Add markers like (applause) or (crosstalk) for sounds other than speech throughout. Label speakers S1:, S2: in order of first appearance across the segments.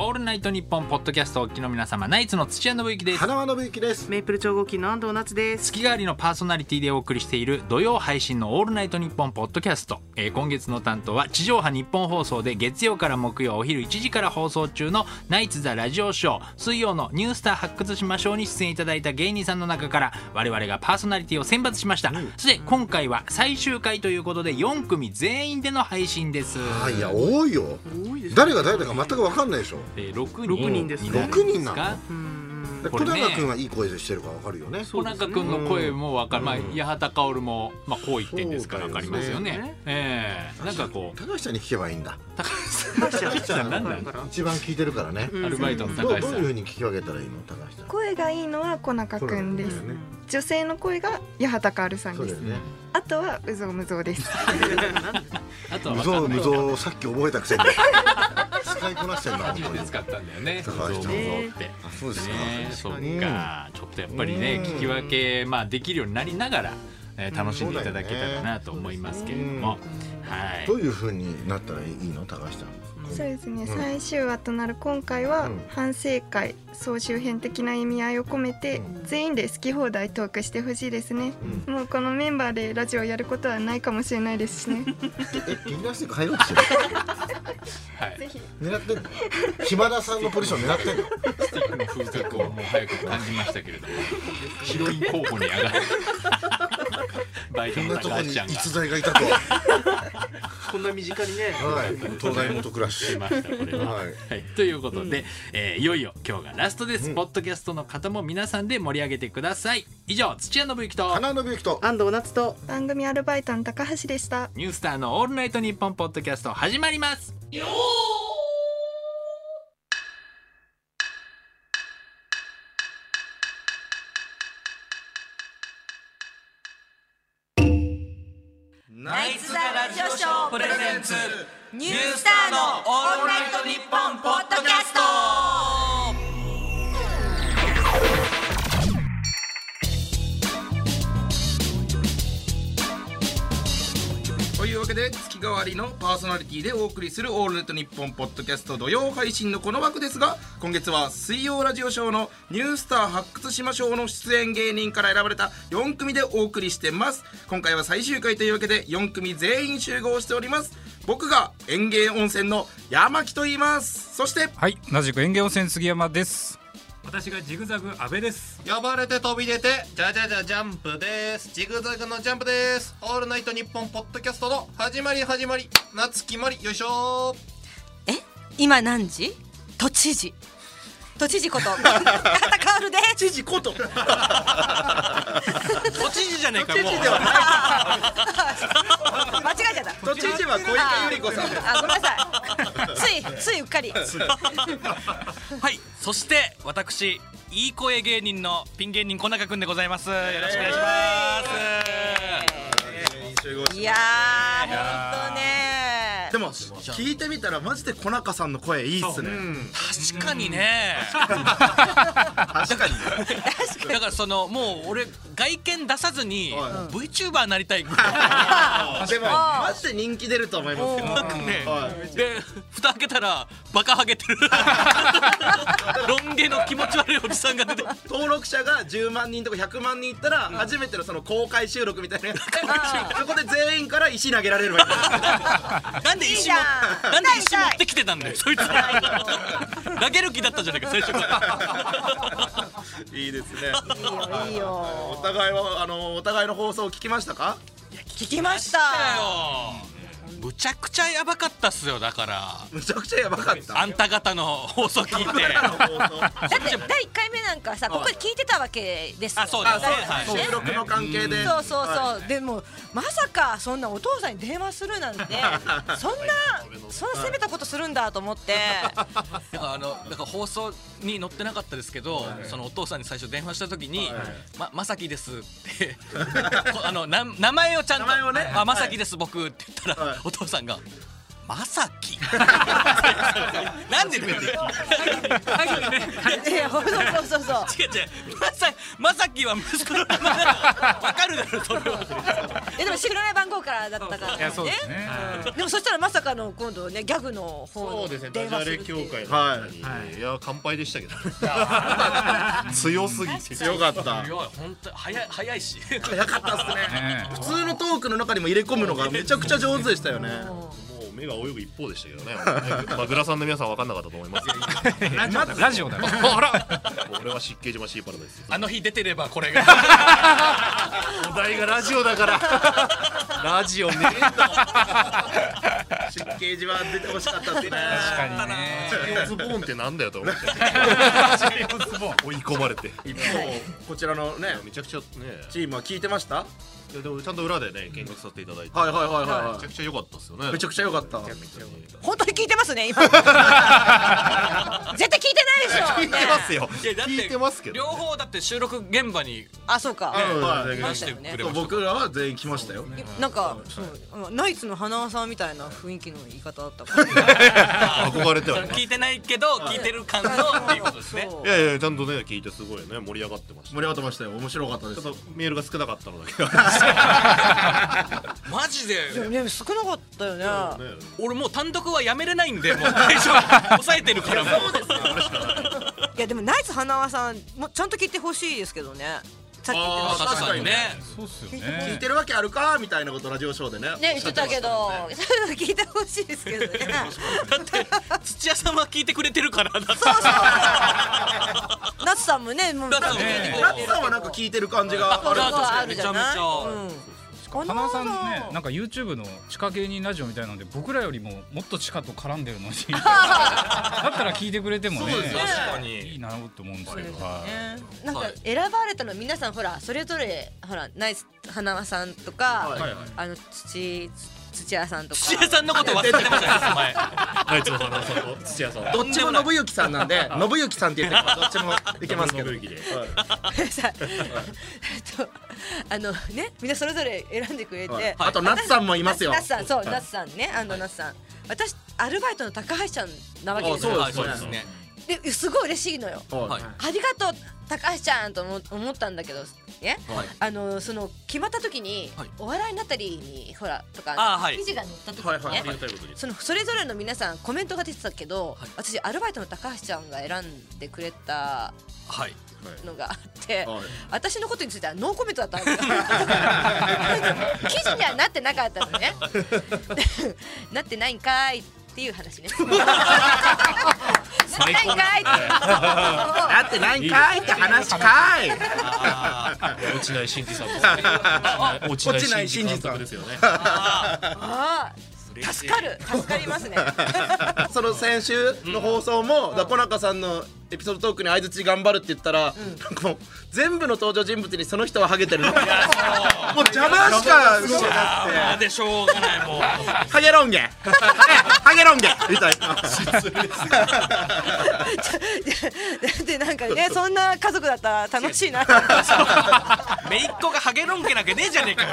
S1: オールナイトニッポン」ポッドキャストをお聞きの皆様ナイツの土屋信之です。
S2: 花輪信之です。
S3: メイプル超合金の安藤夏です。
S1: 月替わりのパーソナリティでお送りしている土曜配信の「オールナイトニッポン」ポッドキャスト、えー今月の担当は地上波日本放送で月曜から木曜お昼1時から放送中の「ナイツ・ザ・ラジオショー」水曜の「ニュースター発掘しましょう」に出演いただいた芸人さんの中から我々がパーソナリティを選抜しました、そして今回は最終回ということで4組全員での配信です。
S2: あいや多いよ。
S3: 多いですね。
S2: 誰が誰だか全く分かんないでしょ
S1: えー、6
S3: 六
S1: 人
S3: 人ですね。
S1: になるん
S2: 六人なの？小
S1: これね。
S2: 永君はいい声してるか分かるよね。
S1: 小中君の声もわかる、まあ、
S2: うん。
S1: 八幡薫も、まあ、こう言ってんですからわかりますよね。
S3: ね。
S1: ええ。なんかこう、
S2: 高橋さんに聞けばいいんだ。
S1: 高橋さん、なんなん？
S3: だ
S2: 一番聞いてるからね。
S3: うん。
S1: アルバイトの
S2: どう
S1: 高橋さ。
S2: どういうんふうに聞き分けたらいいの高橋さん？
S4: 声がいいのは小中くんです。女性の声が八幡薫さんです。あとはうぞうむぞうです。(laughs)
S1: あとは
S2: 無造
S1: わかんない。
S2: 無造さっき覚えたくせに。(laughs) 使いこなしてんだ本当に。
S1: 初めて使ったんだよね。
S2: 高橋
S1: って。
S2: あそうですか
S1: ね、そっ
S2: 確か
S1: ちょっとやっぱりね、
S2: うん。
S1: 聞き分け、まあ、できるようになりながら。えー楽しんでいただけたらなと思いますけれども。はい。
S2: ど。ういうふうになったらいいの？高橋さん
S4: そうですね、
S2: うん。
S4: 最終話となる今回は
S2: うん。
S4: 反省会総集編的な意味合いを込めて
S2: うん。
S4: 全員で好き放題トークしてほしいですね。もうこのメンバーでラジオやることはないかもしれないですしね。
S2: え劇団ステック入ろうとしてる？
S1: はい。
S4: ぜひ
S2: 狙ってんの？島田さんのポジション狙ってんの？
S1: スティックの風格をもう早く感じましたけれども。ヒロイン候補に上がる。バイトの
S2: こんなとこに
S1: 高橋ちゃんが。
S2: 逸材がいたと。は
S3: こんな身近にね。
S2: い。東大元暮らし。
S1: しましたこれは。
S2: はい。
S1: はい、ということで、えーいよいよ今日がラストです、
S2: うん。
S1: ポッドキャストの方も皆さんで盛り上げてください。以上土屋信之と
S2: 花信之と
S3: 安藤夏と
S4: 番組アルバイトの高橋でした。
S1: ニュースターのオールナイトニッポンポッドキャスト始まります。
S5: ナプレゼンツ。ニュースターのオールナイトニッポンポッドキャスト。
S6: で月替わりのパーソナリティでお送りする「オールネットニッポン」ポッドキャスト土曜配信のこの枠ですが今月は水曜ラジオショーの「ニュースター発掘しましょう」の出演芸人から選ばれた4組でお送りしてます。今回は最終回というわけで4組全員集合しております。僕が園芸温泉の山木と言います。そして
S7: はい、同じく園芸温泉杉山です。
S8: 私がジグザグ阿部です。
S9: 呼ばれて飛び出てじゃじゃじゃジャンプです。ジグザグのジャンプです。オールナイトニッポンポッドキャストの始まり始まり夏決まりよいしょ
S5: え？今何時？都知事都知事こと。八幡薫で。す
S6: 知事こと。
S8: 都知事じゃねえかもう。
S5: 間違えちゃった。
S6: 都知事は小池百合子さんです。
S5: あごめんなさい。ついついうっかり。
S8: はいそして私いい声芸人のピン芸人小中くんでございます。よろしくお願いします。
S5: いやーほんとね
S6: でも聞いてみたらマジで小中さんの声いいっすね。
S8: 確かにね。
S6: 確かに。
S8: だからそのもう俺外見出さずに
S6: は
S8: VTuber になりたい
S6: でもマジで人気出ると思いますよ。
S8: なん。かね
S6: はい。
S8: で蓋開けたらバカハゲてる。(laughs) ロン毛の気持ち悪いおじさんが出て。
S6: 登録者が10万人とか100万人いったら初めてのその公開収録みたいなそこで全員から石投げられるわけ
S8: なんで石も
S5: いいじゃん
S8: なんで石持ってきてたんだよそいつ投げる気だったじゃないか最初から。
S6: いいですね。
S5: いいよいいよ。
S6: お互いはあのお互いの放送を聞きましたか？
S5: 聞きました
S8: むちゃくちゃやばかったっすよだから。
S6: むちゃくちゃやばかった。
S8: あんた方の放送聞いて。(laughs)
S5: だって第1回目なんかさここで聞いてたわけですよ。
S8: あそうですね
S6: 収録の関係で。
S5: そうそうそう、
S6: は
S5: でもまさかそんなお父さんに電話するなんて (laughs) そんなそんな攻めたことするんだと思って。
S8: だからあのだから放送に載ってなかったですけど、そのお父さんに最初電話した時に「ままさきです」って。(laughs) こあのな名前をちゃんと。
S6: 名前をね。
S8: あまさきです僕」って言ったら、
S6: はい
S8: お父さんが「まさきなんでだよ
S5: いやそうそうそうそう。
S8: 違う違う。まさまさきは息子。の名前わかるだろそれは。
S5: えでも知らない番号からだったから
S7: いやそうですね。
S5: でもそしたらまさかの今度ねギャグの方
S10: そうですね。ダ
S5: 電
S10: ジャレ
S5: 話するっていう。
S10: 協会の。
S6: は
S10: 方に、い、や乾杯でしたけど。強すぎて。
S6: 強かった。
S8: い。や本当早い早いし。
S6: 早かったっすね。
S7: ね
S6: 普通のトークの中にも入れ込むのがめちゃくちゃ上手でしたよね
S10: 目が泳ぐ一方でしたけどね。(laughs) まあグラさんの皆さん分かんなかったと思いますけど
S7: ラジオだよ。
S10: あら。俺は湿気島シーパラダイスです。
S8: あの日出てればこれが。
S10: お題がラジオだから。ラジオねえんだ。
S6: 湿気時は出てほしかったですね。
S7: 確かにね。
S10: ジオズボーンってなんだよと思って追い込まれて。
S6: 一方こちらのね
S10: めちゃくちゃね。
S6: チームは聞いてました？
S10: いやでもちゃんと裏でね見学させていただいて。
S6: はいはいはいはい
S10: め
S6: は
S10: ちゃくちゃ良かったですよね。
S6: いめちゃくちゃ良かった。
S5: 本当に。聞いてますね今。(laughs) 絶対聞いてないでしょ。
S10: 聞いてますよ。
S8: いや
S10: 聞いてますけど
S8: 両方だって収録現場に
S5: あそうか。
S6: はい。
S8: 出してくれました
S6: 僕らは全員来ましたよ。
S5: なんかそうナイツの花輪さんみたいな雰囲気の言い方だったから
S10: 憧れてはね
S8: 聞いてないけど聞いてる感のっていうことですね。
S10: い。やいやちゃんとね聞いてすごいね盛り上がってました。
S6: 盛り上がってましたよ。面白かったです
S10: ちょっとメールが少なかったのだけ (laughs)
S8: マジで。
S5: でもね少なかったよね。
S10: ね。
S8: 俺もう単独はやめれないんでもう。(laughs) 最初抑えてるからもう。
S5: いやでもナイツ花輪さんもちゃんと聞いてほしいですけどね。さっき言ってました
S8: 確かにね。
S7: そうっすよ
S6: 聞い
S7: ね
S6: てるわけあるかみたいなことラジオショーでね。
S5: ね言ってたけど聞いてほしいですけどね。
S8: だって土屋さんは聞いてくれてるからだって
S5: そうそうさんもねもう
S8: だから
S5: 聞いてくれてる
S6: ナツさんはなんか聞いてる感じがある。
S5: そうそうあるじゃない？
S8: めちゃめちゃ。
S5: うん。
S7: 花輪さんねなんか YouTube の地下芸人ラジオみたいなので僕らよりももっと地下と絡んでるのに。(laughs) だったら聞いてくれてもね。いい
S8: に
S7: なって思うんですけど。
S5: ね。なんか
S8: はい
S5: 選ばれたの皆さんほらそれぞれほらナイス花輪さんとか、
S6: はい。
S5: あの土土屋さんとか。
S8: 土屋さんのこと忘れてましたね前。
S10: ナイツの花さんと土屋さん
S6: どっちも信行さんなんで信行さんって言ってどっちもいけますけど。
S10: 信行で
S5: さえっとあのねみんなそれぞれ選んでくれて、
S6: はい。あと夏さんもいますよ。
S5: 夏さんそう夏さんねあの夏さん。私アルバイトの高橋ちゃんなわけですよ。
S8: そうですね
S5: ですごい嬉しいのよ。
S6: はい。
S5: ありがとう高橋ちゃんと思思ったんだけどね、
S8: はい。
S5: あのその決まった時に、
S8: はい。
S5: お笑いになったりにほらとか
S8: あはい。
S5: 記事が載った時にね、
S6: はい
S5: そのそれぞれの皆さんコメントが出てたけど、
S8: はい。
S5: 私アルバイトの高橋ちゃんが選んでくれた
S8: はい。
S5: のがあって、
S6: はい。
S5: 私のことについてはノーコメントだったんですよ (laughs) 記事にはなってなかったのね。でなってないんかいっってないんかいっていう
S6: なってないんかいって話かい。
S10: 落ちない真司さんです (laughs) 落ちない真司監督ですよね。
S5: ああ助かる。助かりますね。
S6: その先週の放送もだ小中さんのエピソードトークに相づち頑張るって言ったら、なんかもう全部の登場人物にその人はハゲてるの。もう邪魔しかしな
S8: あーでしょうがないもう。
S6: くてハゲロンゲハゲロンゲみたいな。
S5: でなんかねそんな家族だったら楽しいな。
S8: 姪っ子がハゲロン毛なきゃねえじゃねえかよ。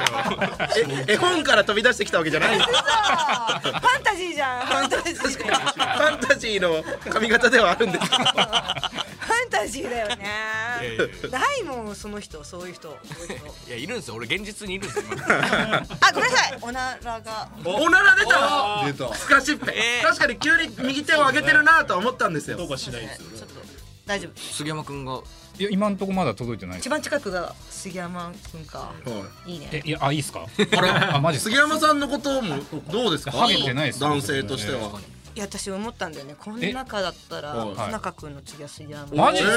S6: え絵本から飛び出してきたわけじゃない
S5: ファンタジーじゃんファンタジー。
S6: ファンタジーの髪型ではあるんですけど。
S5: ファンタジーだよね。ないもんその人そういう人。いう人
S8: いやいるんですよ。俺現実にいるんですよ今。
S5: あごめんなさい。おならが。
S6: おなら出たの
S10: 出た。
S6: スカシッペ、
S8: えー。
S6: 確かに急に右手を上げてるなとは思ったんですよ。
S10: どう。かしないんですよね
S5: ちょっと大丈夫。
S8: 杉山君が。
S7: いや今んとこまだ届いてない。
S5: 一番近くが杉山くんか。い。いね。
S7: えいやあいいっすか？あマジっすか？
S6: 杉山さんのこともどうですか？
S7: ハゲてないです
S6: 男性としては、
S5: いや私思ったんだよね。この中だったら
S6: はい。
S5: 中くんの次は杉山
S7: マジっすか？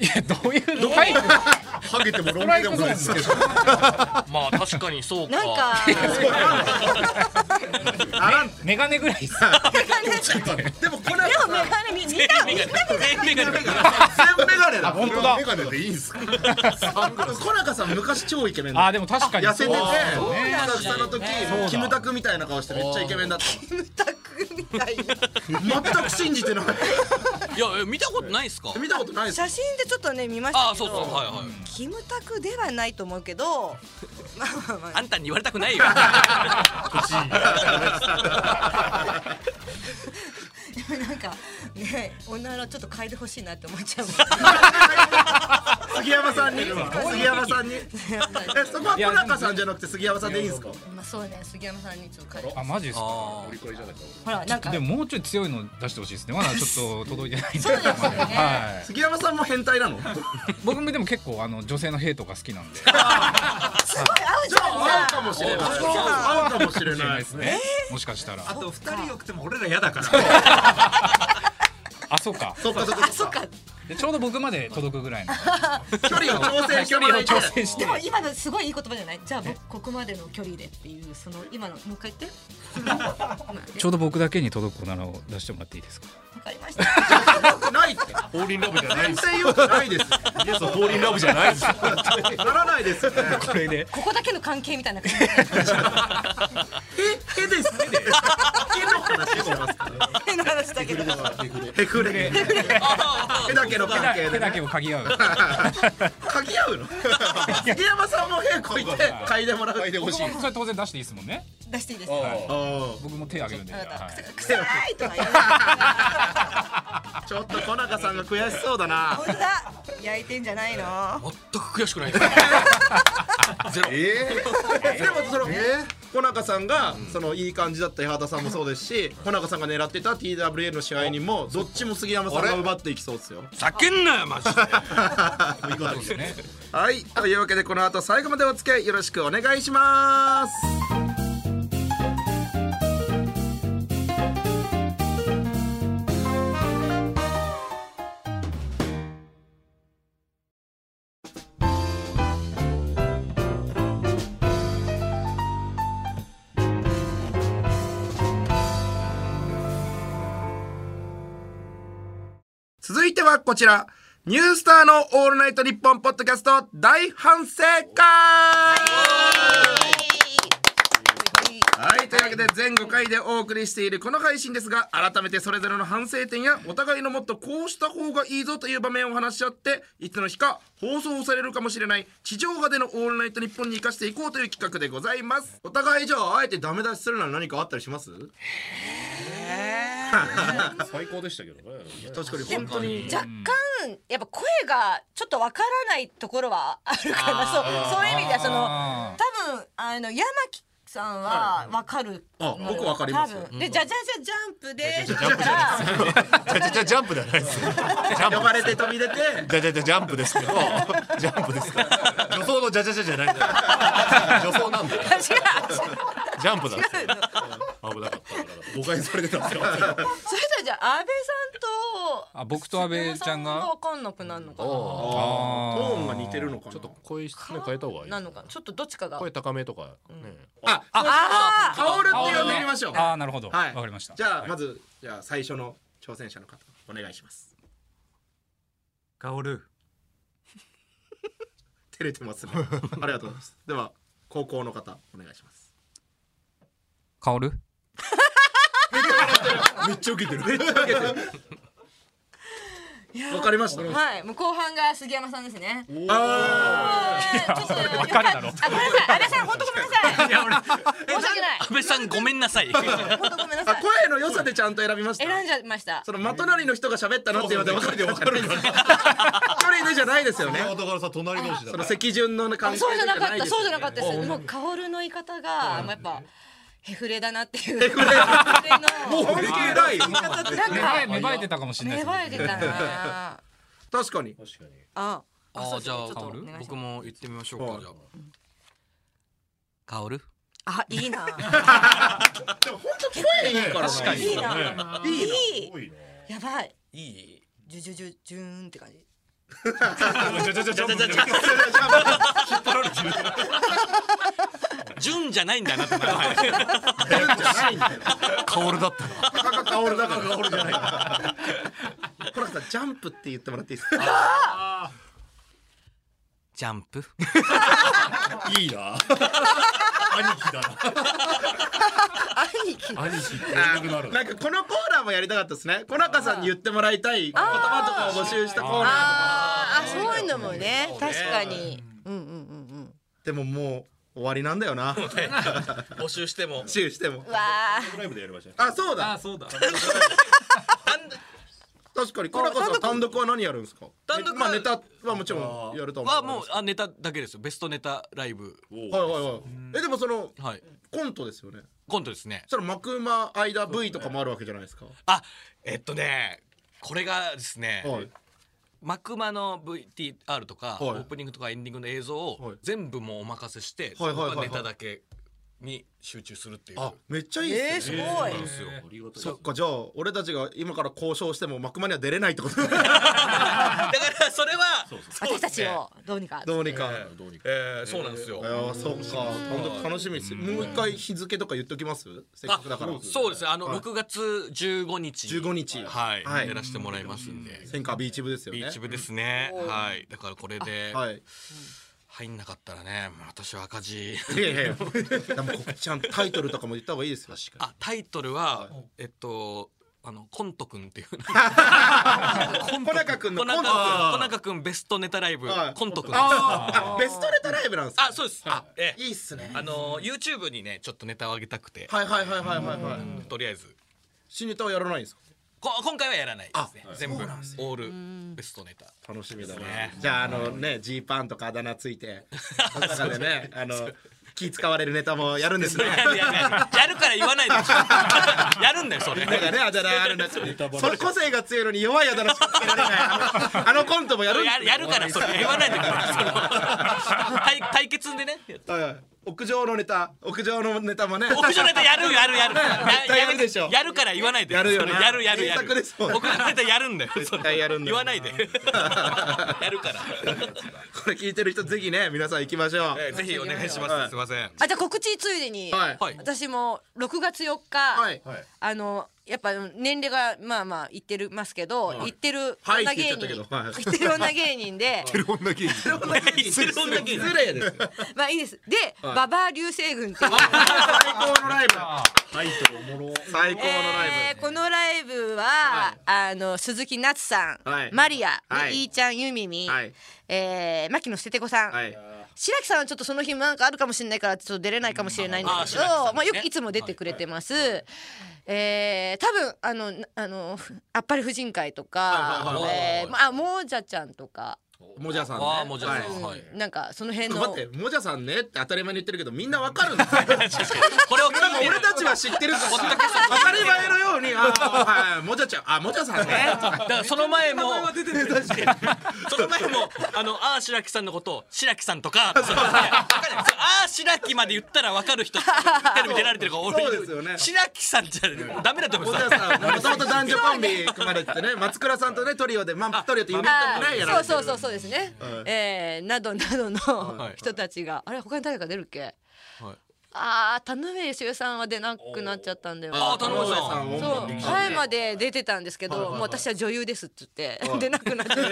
S6: え
S7: いやどういうタイプ
S6: ハゲてもロン毛でもないですけど。
S8: まあ確かにそうか。
S5: なんか
S7: メガネぐらいっす。
S6: でもこれ
S5: でもメガネみみんなみんな
S8: 全メガネ
S6: 全メガネだ
S7: 本当だ
S10: メガネでいいんすか
S6: 小中さん昔超イケメンだ
S7: あでも確かに
S6: 痩せてて
S7: そうですね
S6: スタッフさんの時キムタクみたいな顔してめっちゃイケメンだった
S5: ムタクない
S6: 全く信じてない。
S8: いや見たことないですか？
S6: 見たことないです。
S5: 写真でちょっとね見ましたけど
S8: あそうそうはいはい。
S5: キムタクではないと思うけどまあまあまあ
S8: あんたに言われたくないよ。(laughs)
S5: でもなんかねおならちょっと変えてほしいなって思っちゃう (laughs)
S6: 杉山さんに？杉山さんに？えそこは小中さんじゃなくて杉山さんでいいんですか？
S5: まあそうね杉山さんにちょっと
S7: あマジですか？
S5: ほらなんか。
S7: でももうちょい強いの出してほしいですね。まだちょっと届いてないんで。
S5: そうですよね。
S7: はい。
S6: 杉山さんも変態なの？
S7: 僕もでも結構あの女性の兵とか好きなんで。
S5: すごい合うじゃん
S6: 合うかもしれない合うかもしれない
S7: ですね。もしかしたら。
S9: あと二人よくても俺ら嫌だから。
S7: あそうか。
S6: そっかそっかそっか
S7: でちょうど僕まで届くぐらいの。(laughs)
S6: 距離を調整してもらい
S7: 調整して。
S5: でも今のすごいいい言葉じゃない？じゃあ僕ここまでの距離でっていうその今のもう一回言って。(laughs)
S7: ちょうど僕だけに届くならを出してもらっていいですか？
S5: わかりました。
S6: ないって
S9: フォーリンラブじゃない
S6: 全然よくないです。
S9: イエスフォーリンラブじゃないです。
S6: ならないです
S7: これで
S5: ここだけの関係みたいな感じ。
S6: ええです (laughs) えでえの話してますから
S5: 変な話だけど
S6: へくれ。へだけの関係で
S7: 手だけを嗅ぎ合う。(laughs)
S6: 嗅ぎ合うの？(laughs) 杉山さんもへこいて嗅いでもらう。
S9: 嗅いでほしい。
S7: 僕もそれ当然出していいですもんね
S5: 出していいです
S6: あ
S7: 僕も手あげるんで、
S5: あなた
S7: はい。
S5: とか
S6: ちょっと小中さんが悔しそうだな。
S5: 本当だ。焼いてんじゃないの？
S8: 全く悔しくない。(laughs)
S9: え
S6: で (laughs) もその小中さんがそのいい感じだった八幡さんもそうですし小中さんが狙ってた TWL の試合にもどっちも杉山さんが奪っていきそうですよ。
S8: 叫んなよマジで。(laughs)
S7: そうですね。
S6: はい。というわけでこの後最後までお付き合いよろしくお願いします続いてはこちら。ニュースターのオールナイトニッポンポッドキャスト。大反省会。はい。というわけで全5回でお送りしているこの配信ですが改めてそれぞれの反省点やお互いのもっとこうした方がいいぞという場面を話し合っていつの日か放送されるかもしれない地上波での「オールナイトニッポン」に生かしていこうという企画でございます。お互いじゃああえてダメ出しするなら何かあったりします？
S9: 最高でしたけどね。
S6: 確かに本当に。
S5: 若干やっぱ声がちょっとわからないところはあるかな。そうそういう意味ではその
S7: あ
S5: 多分あの山木さんはわかる。
S6: あ僕わかります。
S5: 多分。でじゃじゃじゃジャンプでだから
S9: じゃじゃじゃジャンプではないですジャンプ
S6: 呼ばれて飛び出て。
S9: じゃじゃじゃジャンプですけどジャンプですか？ら女装のじゃじゃじゃじゃないんだよ。女装なんだよ。
S5: 違う
S9: ジャンプなんですよ
S5: 違うの
S9: 危なかった。誤解されてた。んですよ
S5: それじゃじゃあ安倍さんと
S7: あ僕と安倍ちゃんが？
S5: わかんなくなるのかな？
S7: あ
S6: トーンが似てるのかな。
S9: ちょっと声質ね変えた方がいい
S5: なのかな？ちょっとどっちかが。
S9: 声高めとかね。
S6: あ、
S5: あ
S6: カオルって呼んでみましょう。
S7: あーなるほど。わ、
S6: はい。
S7: かりました。
S6: じゃあまずじゃあ最初の挑戦者の方お願いします。
S9: カオル
S6: 照れてますね。ありがとうございます。では高校の方お願いします。
S7: カオル
S9: めっちゃ受けてる。
S6: めっちゃ受けてる。(laughs) わかりました。
S5: はい。もう後半が杉山さんですね。
S6: あ (laughs)
S5: ちょっと
S7: わかるだろ。
S5: あごめんなさい。安倍さん本当ごめんなさい。申し訳ない。
S8: 安倍さんごめんなさい。
S5: 本当ごめんな
S6: あ、
S5: さい。
S6: 声の良さでちゃんと選びました？
S5: 選んじゃいました。
S6: その真隣の人が喋ったなって言われて分かるで分かる。一人でじゃないですよね。
S9: だからさ隣同士だ
S6: その席順の関係
S5: そうじゃなかったそうじゃなかったですもう薫の言い方がもうやっぱヘフレだなっていう。ヘフ
S6: レ
S5: も
S6: もうい。
S5: なんか
S7: 芽生えてたかもしれない
S5: 芽生えてたな
S6: 確かに。
S9: 確かに。
S5: あ
S8: あじゃあ僕も言ってみましょう
S6: はい。
S8: かじゃあ。カオル？
S5: あいいな。
S6: でも本当声いいからな。
S7: 確かに。
S5: いいな。
S6: ね。
S5: いいやばい。
S8: いい。
S5: ジュジュジュジューンって感じ
S9: じゃじゃじゃジャンプ
S8: 純じゃないんだなって名前
S9: カオルだったな
S6: カオルだからカオルじゃない。これさジャンプって言ってもらっていいですか？
S8: ジャンプ？
S9: いいな兄貴だな。(laughs)
S5: 兄貴。
S9: 兄貴って言いたくなる。
S6: なんかこのコーナーもやりたかったですね。小中さんに言ってもらいたい。言葉とかを募集したコーナーとか。
S5: あーあそういうのもね。確かに。うん。うんうんうん
S6: でももう終わりなんだよな。
S8: 募集しても。
S6: シューしても。
S5: うわ
S9: ライブでやりました
S6: あ、そうだ。
S1: そうだ (laughs)
S6: 確かに。小中さん単独。は何やるんですか？
S8: 単独は
S6: まあネタはもちろんやると思う。
S8: はもうあネタだけですよ。ベストネタライブ。
S6: はいはいはい。えでもその
S8: はい。
S6: コントですよね。
S8: コントですね。
S6: そしたら幕間間 V とかもあるわけじゃないですか？
S8: あえっとねこれがですね、
S6: はい。
S8: 幕間の VTR とか、
S6: はい。
S8: オープニングとかエンディングの映像を全部もうお任せして、
S6: はい
S8: ネタだけに集中するっていう。
S6: あめっちゃいいっすね。
S5: えーすごい。
S8: そ
S6: っかじゃあ俺たちが今から交渉しても幕間には出れないってこと？(laughs)
S8: だからそれは
S5: 私たちをどうにか。
S6: どうにか。
S8: えーそうなんですよ、
S6: いやそっか。単独楽しみです。もう一回日付とか言っときます？せっかくだから。
S8: そうですね。あの、
S6: はい。
S8: 6月15日。
S6: 15日。
S8: はい、
S6: はい。
S8: やらせてもらいますんで。
S6: 千川ビーチ部ですよね。
S8: ビーチ部ですね。はい。だからこれで。
S6: はい
S8: 入んなかったらねもう私は赤字。
S6: いやいやいや。でも告知ちゃんとタイトルとかも言った方がいいですよ
S8: あタイトルは、えっとあのコントくんっていう (laughs)
S6: 小中君のコント。
S8: 小中くんベストネタライブ、
S6: はい。
S8: コントくんです
S6: ああベストネタライブなんですか？
S8: あそうです。あええ。
S6: いいっすね。
S8: あの YouTube にねちょっとネタを上げたくて、
S6: はいはいはいはいはいはい。
S8: とりあえず。
S6: 新ネタはやらないんですか？
S8: こ今回はやらないですね。全部。オールベストネタ。
S6: 楽しみだね
S8: ね。
S6: じゃああのねジーパンとかあだ名ついて (laughs) 中でねあの気使われるネタもやるんですね。
S8: やるから言わないで (laughs) やるんだよそれ。
S6: なんかねあだ名あるんですそれ個性が強いのに弱いあだ名しかつけられない。あのあのコントもやる
S8: やるやるからそれ言わないでくれその対対決でね
S6: はいはい屋上のネタ屋上のネタもね。
S8: 屋上ネタやるやるやる。
S6: 絶対やるでしょ。
S8: やるから言わないで。
S6: やるよね。
S8: やるやるやる。
S6: ですもん
S8: 屋上ネタやるんだよ。
S6: 絶対やるんだよ。
S8: 言わないで。(laughs) やるから。
S6: これ聞いてる人ぜひね皆さん行きましょう。
S8: えーぜひお願いしま
S6: はい。
S8: すすいません。
S5: あじゃあ告知ついでに、私も6月4日、
S6: はい。
S5: あのやっぱ年齢がまあまあ言ってるますけど、言ってる女
S6: はい。って言
S5: 芸人、
S6: っちゃっ
S5: てる女芸人。で
S9: 女芸人。
S5: まあいいです。で、ババア流星群っていう。
S6: 最高のライブ。
S9: タイトルおもろ。
S6: 最高のライ
S5: えーこのライブは、あの鈴木夏さん、
S6: はい。
S5: マリア、
S6: はい。
S5: い、ーちゃんゆみみ、
S6: はい。
S5: えー、牧野捨ててこさん、
S6: ブはい
S5: 白木さんはちょっとその日なんかあるかもしれないからちょっと出れないかもしれないんだけど、まあよくいつも出てくれてます。えー、多分あのなあのあっぱれ婦人会とか、
S6: はいはいはい
S5: えーまあもじゃちゃんとか、
S6: もじゃさんね。
S8: ああもうじゃあ、
S6: はい。
S8: はい。
S5: なんかその辺の
S6: 待ってもじゃさんねって当たり前に言ってるけどみんなわかるんですよ
S8: これを聞いて。
S6: 俺たちは知ってるから当たり前のようにあーはいもじゃちゃんあもじゃさんね。
S8: だからその前も。(laughs) その前もあのあー白木さんのことを白木さんとかあー白木まで言ったら分かる人テレビ出られてるから俺
S6: そうですよね。
S8: 白木さんじゃダメだと思
S6: も
S8: う
S6: じゃさんもともと男女コンビ組まれててね。松倉さんとねトリオでまあトリオってユニットもねやられてる。
S5: そうそうそうそうですね、えー、などなどの
S8: はい。
S5: 人たちが、あれ他に誰か出るっけ？
S8: はい。
S5: あー田上芳恵さんは出なくなっちゃったんだよ。
S8: あー田上さん。
S5: そう。前まで出てたんですけど、もう私は女優ですっつって出なくなっちゃっ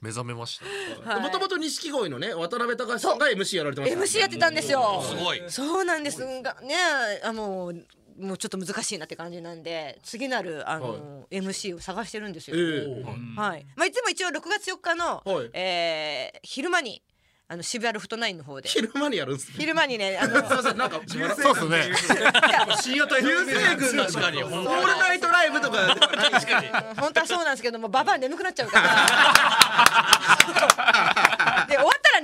S9: 目覚めました。
S5: た
S6: もともと錦鯉のね渡辺隆さんが MC やられてました
S5: MC やってたんですよ。
S8: すごい。
S5: そうなんです。がねあもうもうちょっと難しいなって感じなんで次なるあの、MC を探してるんですよ、
S6: ええ。
S5: はい。まあいつも一応6月4日の、
S6: はい。
S5: えー昼間にあの渋谷ロフトナインの方で。
S6: 昼間にやるんですね。
S5: 昼間にねあの (laughs)
S6: すいませんなんか
S9: そうですね。深夜帯
S6: 流星群 (laughs) の
S8: 確かに。
S6: オールナイトライブとか。確かに
S5: 本当はそうなんですけどもババア眠くなっちゃうから (laughs)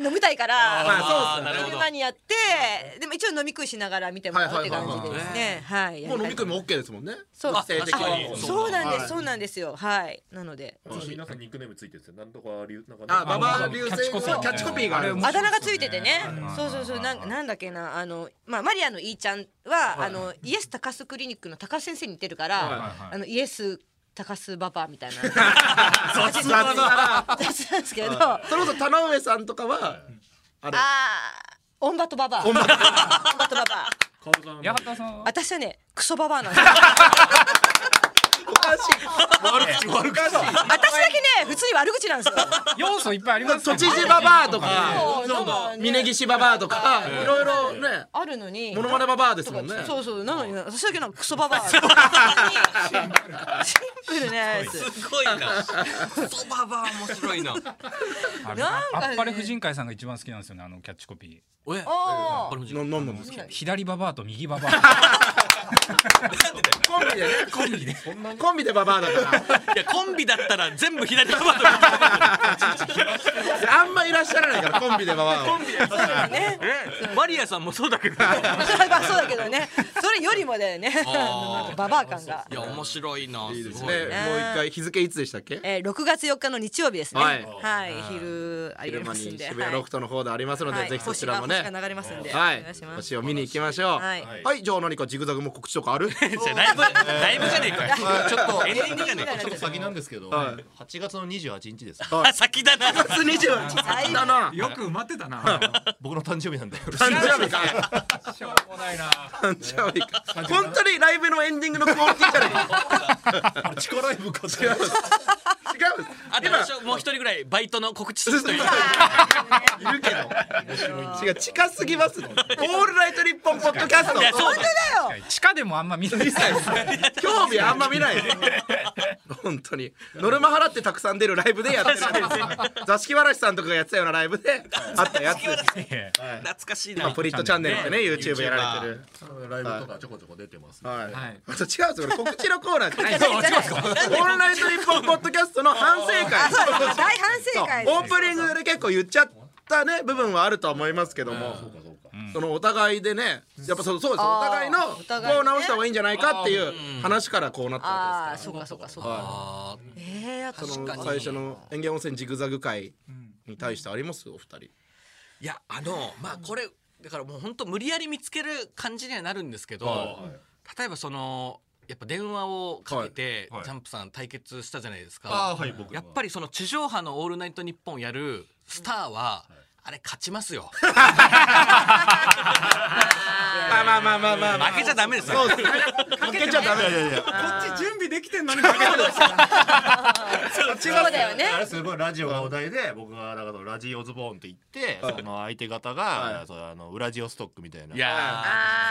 S5: 飲みたいから、
S6: まあそう
S8: あーなるほど
S5: 昼間にやってでも一応飲み食いしながら見てもらうって感じでですね。はい
S6: もう飲み食いも OK ですもんね。
S5: そう。そうなんです、
S6: はい。
S5: そうなんですよ。はい。なのでぜひ。
S9: 皆さんニックネームついてるんですよ。なんとか流なんかね。
S6: あババア流星キャッチコピーがある
S5: あだ名がついててね。そうそうそう。なんなんだっけなあの、まあ、マリアのいーちゃんは、あのイエス高須クリニックの高須先生に似てるから、あのイエス高須ババアみたいな。
S6: 雑だな
S5: 雑なんですけど、
S6: それこそ田上さんとかはあれ？
S5: あーオンバトババアオンバトババア
S7: 八幡さんは？
S5: 私はねクソババアなんです。よ (laughs)
S6: おかしい悪口悪口。
S5: 私だけね普通に悪口なんですよ。
S7: 要素いっぱいあります
S6: 都知事ババアとか峯岸ババアとかいろいろね。
S5: あるのに。
S6: モノマネババアですもんね。
S5: そうそうなのに私だけなんかクソババア。シンプルなやつ。
S8: すごいな。そばば面白いな。
S5: なんか
S7: れ婦人会さんが一番好きなんですよねあのキャッチコピ
S8: え
S5: あ
S8: これも
S6: ななんなんですか？
S7: ー左ババアと右ババア。
S6: こ (laughs) コンビでね。コンビでコンビでババアだから。
S8: いやコンビだったら全部左側と
S6: あんまいらっしゃらないからコンビでババアは
S5: ね。
S8: マリアさんもそうだけど
S5: まあそうだけどね。それよりもだよね。ババア感が。
S8: いや面白いな。
S6: いいです
S8: ご
S6: ね。もう一回日付いつでしたっけ？
S5: えー、6月4日の日曜日ですね。
S6: は
S5: はい。い、昼ありますんで、
S6: に渋谷ロフトの方でありますので、
S5: はい。
S6: ぜひそちらもね。
S5: 流れますんで
S6: はい。星を見に行きましょう。
S5: は
S6: はい。い、じゃあ何かジグザグも告知とかある？(laughs)
S8: じゃあライブライブじゃねえかよ。
S9: あちょっと
S8: エンディングじゃねえか
S9: ちょっと先なんですけど、
S6: はい。
S9: 8月の28日です。
S8: あ先だな。
S6: 8月28だな。
S1: よく埋まってたな。
S9: 僕の誕生日なんで。
S6: 誕生日か。
S1: しょうもないな。
S6: 誕生日か。本当にライブのエンディングのクオリティじゃない。
S9: 地下ライブか。
S6: 違う。違う。
S8: あと私もう一人ぐらいバイトの告知する人いる。
S6: いるけど。違う近すぎますオールナイトニッポッドキャスト。
S8: いやそうだよ。
S7: 地下でもあんま見ない (laughs)
S6: 興味あんま見ない。で本当に。ノルマ払ってたくさん出るライブでやってる座敷わらしさんとかがやってたようなライブで。あったやつです
S8: 懐かしいな。
S6: 今プリットチャンネルってね YouTube やられてる。
S9: ライブとかちょこちょこ出てます。
S6: はい、
S1: はい。
S6: あと違うんですよこれ告知のコーナーじゃないんですよオールナイトニッポンポッドキャストの反省会。
S5: 大反省会
S6: オープニングで結構言っちゃったね部分はあるとは思いますけども、そのお互いでねやっぱそうそうですお互いのこう直した方がいいんじゃないかっていう話からこうなったわ
S5: ああ、そうかそうかそうか。
S8: あ
S5: ええ
S6: けですそ
S5: 確かに。
S6: の最初の園芸温泉ジグザグ会に対してあります？お二人。
S8: いやあのまあこれだからもう本当無理やり見つける感じにはなるんですけど、
S6: は
S8: 例えばそのやっぱ電話をかけて、
S9: はい。はい
S8: ジャンプさん対決したじゃないですか。
S9: はい僕は
S8: やっぱりその地上波の「オールナイトニッポン」やるスターは、あれ勝ちますよ。(laughs)
S6: まあまあまあまあまあ、まあ、
S8: 負けちゃダメですよ。
S6: そうですね。負けちゃダメ。
S9: いやいや。
S1: こっち準備できてんのに負ける。
S5: そうだよね。
S9: あれすごいラジオがお題で僕がだからラジオズボーンって言ってその相手方がそうあのウラジオストックみたいな。い
S8: や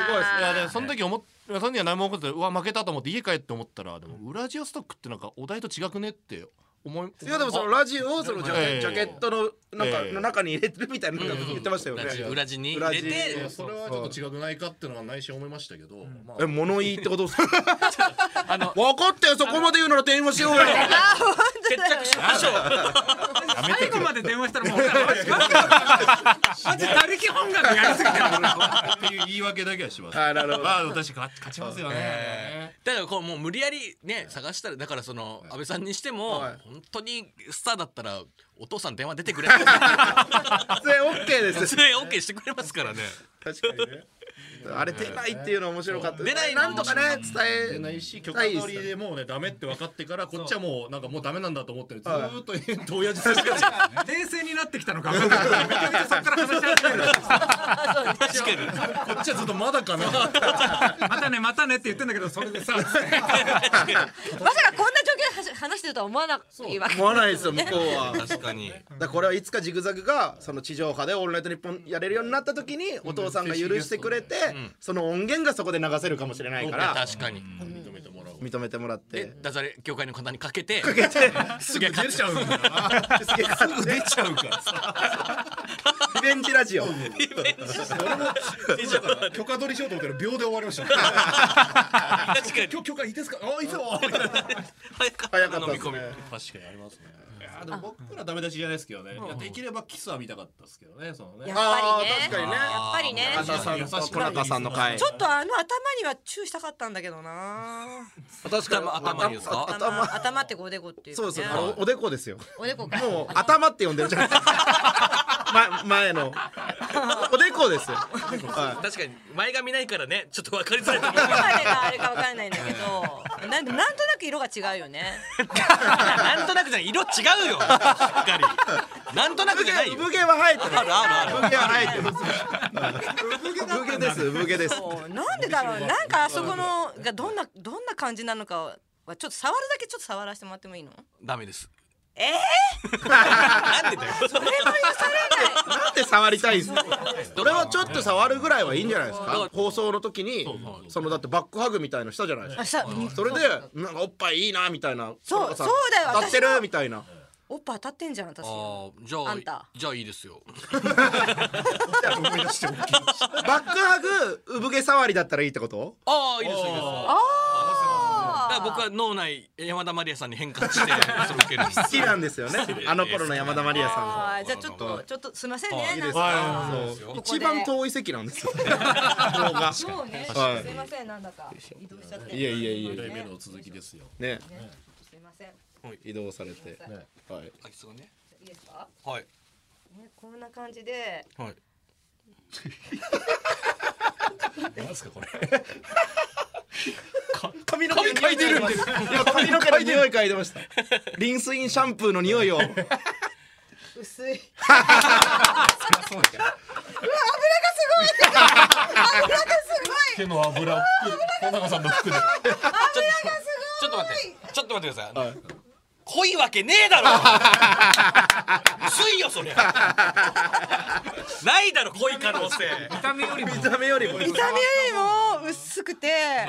S6: すごいです
S9: いやでその時思っその時は何も思ってうわ負けたと思って家帰って思ったらでもウラジオストックってなんかお題と違くねって思い
S6: いやでもそのラジオをそのジャジャケットのなんか、
S9: ええ。
S6: の中に入れてるみたいなの言ってましたよね、
S8: 裏地裏地に入れて。
S9: やそれはちょっと違くないかっていうのは内心思いましたけど、まあ。
S6: え物言いってことですか？(laughs)
S8: あの
S6: 分かったよそこまで言うなら電話しようよ。(laughs)
S8: 決着しましょう。(laughs)
S1: 最後まで電話したらもうマジ他力本願やりすぎてる
S9: っていう言い訳だけはします。
S6: あなるほど
S9: まあ私勝勝ちますよね。
S8: だからこうもう無理やりね探したらだからその安倍さんにしても、
S6: はい
S8: 本当にスターだったらお父さん電話出てくれ
S6: 出演 OK で。す
S8: 出演 OK してくれますからね
S6: 確かにねあれ出ないっていうのは面白かった。
S8: 出ないの
S6: なんとかね伝え
S9: 出ないし。許可取りでもうねダメって分かってからこっちはもうなんかもうダメなんだと思ってる。ずーっと延々親父さんが (laughs)
S1: 冷静になってきたのか分かんないめちゃめちゃそっから話し始める (laughs)
S8: 確かに。
S9: こっちはずっとまだかな。(laughs)
S1: またねまたねって言ってんだけどそれでさ。
S5: まさかこんな話してるとは思わないわけ。
S6: 思わないですよ向こうは。(laughs)
S8: 確かに。
S6: だからこれはいつかジグザグがその地上波で「オールナイトニッポン」やれるようになった時にお父さんが許してくれて、その音源がそこで流せるかもしれないから
S8: 確かに。
S9: 認めてもらおう
S6: 認めてもらっ
S8: で
S6: て
S8: ダジャレ業界の方にかけて
S6: かけて。
S8: すげえ勝っちゃう
S9: うんだな
S6: すげえ
S9: 出ちゃうからさ (laughs) (laughs)
S6: リベンジラジオ。
S9: 許可取りしようと思ったら秒で終わりました。
S8: 確かに。
S9: 今日許可いいですか？あいいですよ
S8: 早かった
S6: 早かった
S8: 飲み込み
S6: ですね。
S9: 確かにありますね。いやでも僕らダメ出しじゃないですけどね。できればキスは見たかったですけどねそのね。
S5: やっぱりね。
S6: あー確かにね。
S5: やっぱりね。
S6: 高田さんと小中さんの回
S5: ちょっとあの頭にはチューしたかったんだけどな。
S6: 確かに。
S8: 頭ですか？
S6: 頭
S5: 頭頭っておでこっていう
S6: そうですおでこですよ。
S5: おでこか。
S6: もう頭って呼んでるじゃないですか、ま、前の。おでこです。よ、は
S8: 確かに前髪ないからね。ちょっと分かりづらい。(laughs) と思
S5: があれかわかんないんだけど。なんなんとなく色が違うよね。
S8: なんとなくじゃない。色違うよ。しっかり。なんとなくじゃない
S6: い、
S8: よ。
S6: 産毛は生えてる。
S8: あるあるある。
S6: 産毛は生えてる。産毛です。産毛です。
S5: なんでだろう。なんかあそこのがどんなどんな感じなのかはちょっと触るだけちょっと触らせてもらってもいいの？
S8: ダメです
S5: え (laughs)
S8: なんでだよ。
S5: それも許されない。
S6: なんで触りたいんですか？それはちょっと触るぐらいはいいんじゃないですか？放送の時にそのだってバックハグみたいのしたじゃないですか？それでなんかおっぱいいいなみたいな
S5: そうそうだよ。
S6: 立ってるみたいな。
S5: おっぱい当たってんじゃん私
S8: あーじゃあ
S5: あんた。
S8: じゃあいいですよ。
S6: バックハグ産毛触りだったらいいってこと？
S8: ああいいですいいです。
S5: あ
S8: から僕は脳内山田まりやさんに変換して (laughs) そ受ける
S6: 好きなんですよね。あの頃の山田まりやさん
S5: あーじゃあちょっとちょっとすみませんね。
S6: いいです
S5: なん
S6: か
S5: か
S6: そう。
S5: ここで
S6: 一番遠い席なんですよ。方が
S5: そうね
S6: はい
S5: すみませんなんだか移動しちゃって。
S6: いえいえいえ
S9: 二代目の続きですよ。
S6: ね。
S5: すみません。
S6: 移動されて。はい。
S8: あいつがね。
S5: いいですか？
S8: はい。
S5: ねこんな感じで。
S8: はい。
S9: なんですかこれ
S6: 髪の毛に
S8: 嗅いでるんで
S6: いや髪の毛の匂い嗅いでました。リンスインシャンプーの匂いを。
S5: 薄い。
S9: 手の油を福永さんの服で。
S8: ちょっと待ってちょっと待ってください、濃いわけねえだろ。薄いよそりゃ。ないだろ濃い可能性。
S1: 見た目よりも。
S6: 見た目よりも。
S5: 見た目よりも薄くて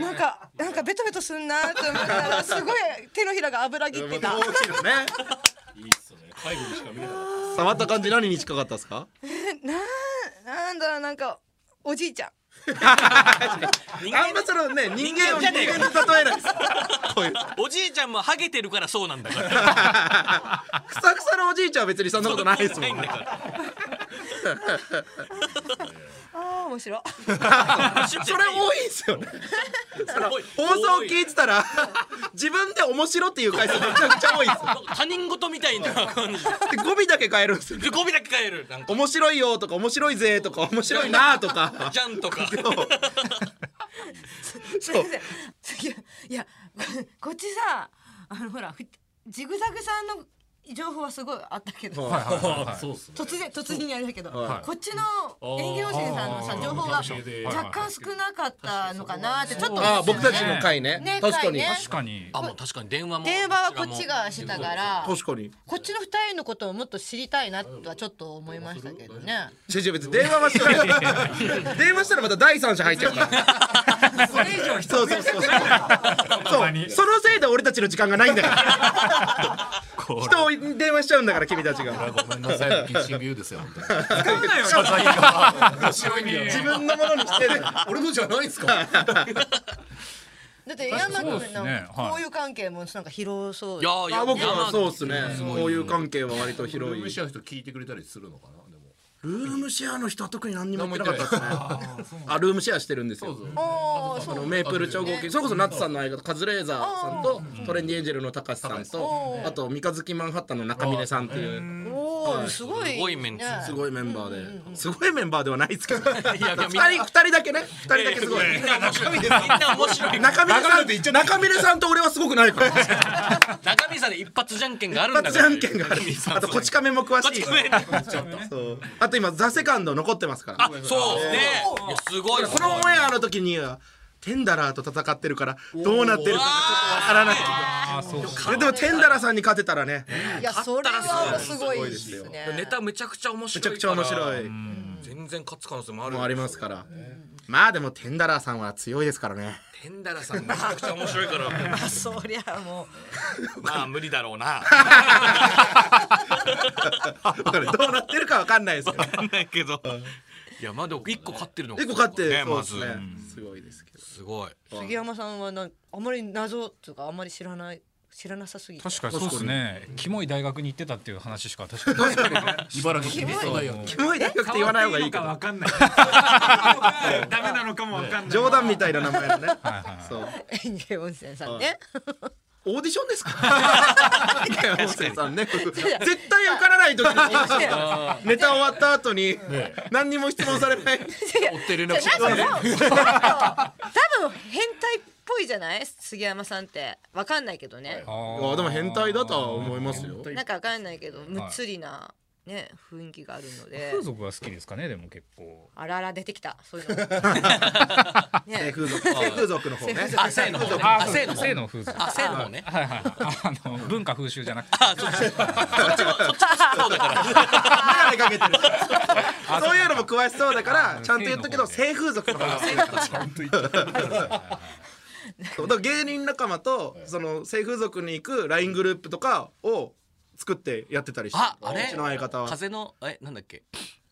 S5: なんかなんかベトベトすんなと思ったらすごい手のひらが油ぎってた。
S6: い
S9: いいっすね。介護にしか見えなかっ
S6: 触った感じ何に近かったですか？(laughs)
S5: ななんだろうなんかおじいちゃん (laughs)
S6: あんまそのね人間を人間に例えない。です。(laughs) こういう。
S8: おじいちゃんもハゲてるからそうなんだから。
S6: くさくさのおじいちゃんは別にそんなことないですもんね (laughs)
S5: あー面白い。(laughs)
S6: それ多いですよね。(laughs) 放送聞いてたら (laughs) 自分で面白っていう回数めちゃくちゃ多いですよ。
S8: 他人事みたいな感じ。
S6: で語尾だけ変えるんですよ。
S8: で語尾だけ変える。なんか。
S6: 面白いよとか面白いぜとか面白いなとか。
S8: じゃんとか。
S5: すいませんいやいやこっちさあのほらふジグザグさんの情報はすごいあったけど、
S6: はいはいはい (laughs)
S5: 突然突然にあれだけど、
S6: はい。
S5: こっちの演技教師さんのさ情報が若干少なかったのかなってちょっと思
S6: あ僕たちの回ね。
S5: ね
S6: 確かに。
S5: 回ね。
S1: 確かに。
S8: あもう確かに。電話も
S5: 電話はこっちがしたから。
S6: 確かに。
S5: こっちの二人のことをもっと知りたいなとはちょっと思いましたけどね。
S6: 違う違う別に電話はしてない。(laughs) 電話したらまた第三者入っちゃうから。
S5: それ以上
S6: そうそうそう。そう。(laughs) そうそのせいで俺たちの時間がないんだから。人を電話しちゃうんだから君たちが。
S9: ごめんなさい。ピッチング言うですよ本当に。
S6: 面白いね自分のものにしてる
S9: 俺のじゃないんすか？
S5: だって山君の関係もなんか広そう。
S8: いやいや
S6: あ僕はそうですね。こういう関係は割と
S9: ル
S6: 広い。
S9: ームシェアの人聞いてくれたりするのかな
S6: ルームシェアの人は特に何にも言ってなかったですね。あルームシェアしてるんですよ。
S5: おー
S6: あのメープル超合金。それこそナッツさんの相方カズレーザーさんとトレンディエンジェルの高橋さんとあと三日月マンハッタンの中峰さんっていう
S5: すごい。
S8: すごいメンツ
S5: ね。
S6: すごいメンバーで。すごいメンバーではないですけど。二人二人だけね。二人だけすごい。
S8: みんな面白いみんな面白い
S6: 中峰さん中峰さんと俺はすごくないから。
S8: 中身さんで一発じゃんけんがあるんだ
S6: じゃんけんがある。あとこち亀も詳しい。
S8: こち亀
S6: そう。あと今ザ・セカンド残ってますから。
S8: あそうね。いやすごい。
S6: このオンエアの時にはテンダラーと戦ってるからどうなってるかちょっとわからない
S1: あそうか
S6: でもテンダラーさんに勝てたらね。
S5: いやそれはすごい。です
S6: す
S5: ね。
S8: ネタめちゃくちゃ面白い
S6: めちゃくちゃ面白い。
S8: 全然勝つ可能性もある
S6: もありますから。まあでもテンダラーさんは強いですからね。
S8: テンダラさんめちゃくちゃ面白いから。(laughs)
S5: あそりゃも (laughs)
S8: まあ無理だろうな。(laughs)
S6: どうなってるかわかんないですけど
S8: わかんないけど。いやまあでも一個勝ってるのが
S6: 一個勝って
S8: ねまず
S6: そうですね。すごいですけど
S8: すごい。う
S5: 杉山さんはなんあまり謎というかあんまり知らない知らなさすぎて。
S1: 確かにそうですね。キモい大学に行ってたっていう話しか確かに。
S9: 茨城県立大学
S6: キモい。大学って言わない方がいいか
S1: わ
S6: ら
S1: かんないダメなのかもわかんない。
S6: 冗談みたいな名前のね
S1: はいはい。
S6: そう。
S5: 園芸温泉さんね。
S6: オーディションですか？音声さんね。絶対受からない時に (laughs) ネタ終わった後に何にも質問されない。(laughs)
S9: 追って連絡
S5: じゃあなんかもう多分変態っぽいじゃない？杉山さんって。わかんないけどね。
S1: あ
S6: あでも変態だとは思いますよ。
S5: なんかわかんないけどむっつりなね雰囲気があるので。
S1: 風俗が好きですかねでも結構。
S5: あらあら出てきたそういうの。
S6: 性 (laughs)
S5: ね。
S6: 風俗。性風俗の方ね。
S8: あせーの方ね。
S1: あ
S8: あせーの。
S1: 性の風俗。
S8: あせーの方ね。
S1: はいはいあの文化風習じゃなくて。
S8: あそっちそっちもそっちもそうだから。
S6: 眼鏡かけてる。そういうのも詳しそうだからちゃんと言っとくけど性風俗の方が好きだからそう。だから芸人仲間とその性風俗に行く LINE グループとかを作ってやってたりして
S8: ああれ？
S6: うちの相方は。
S8: 風のえなんだっけ？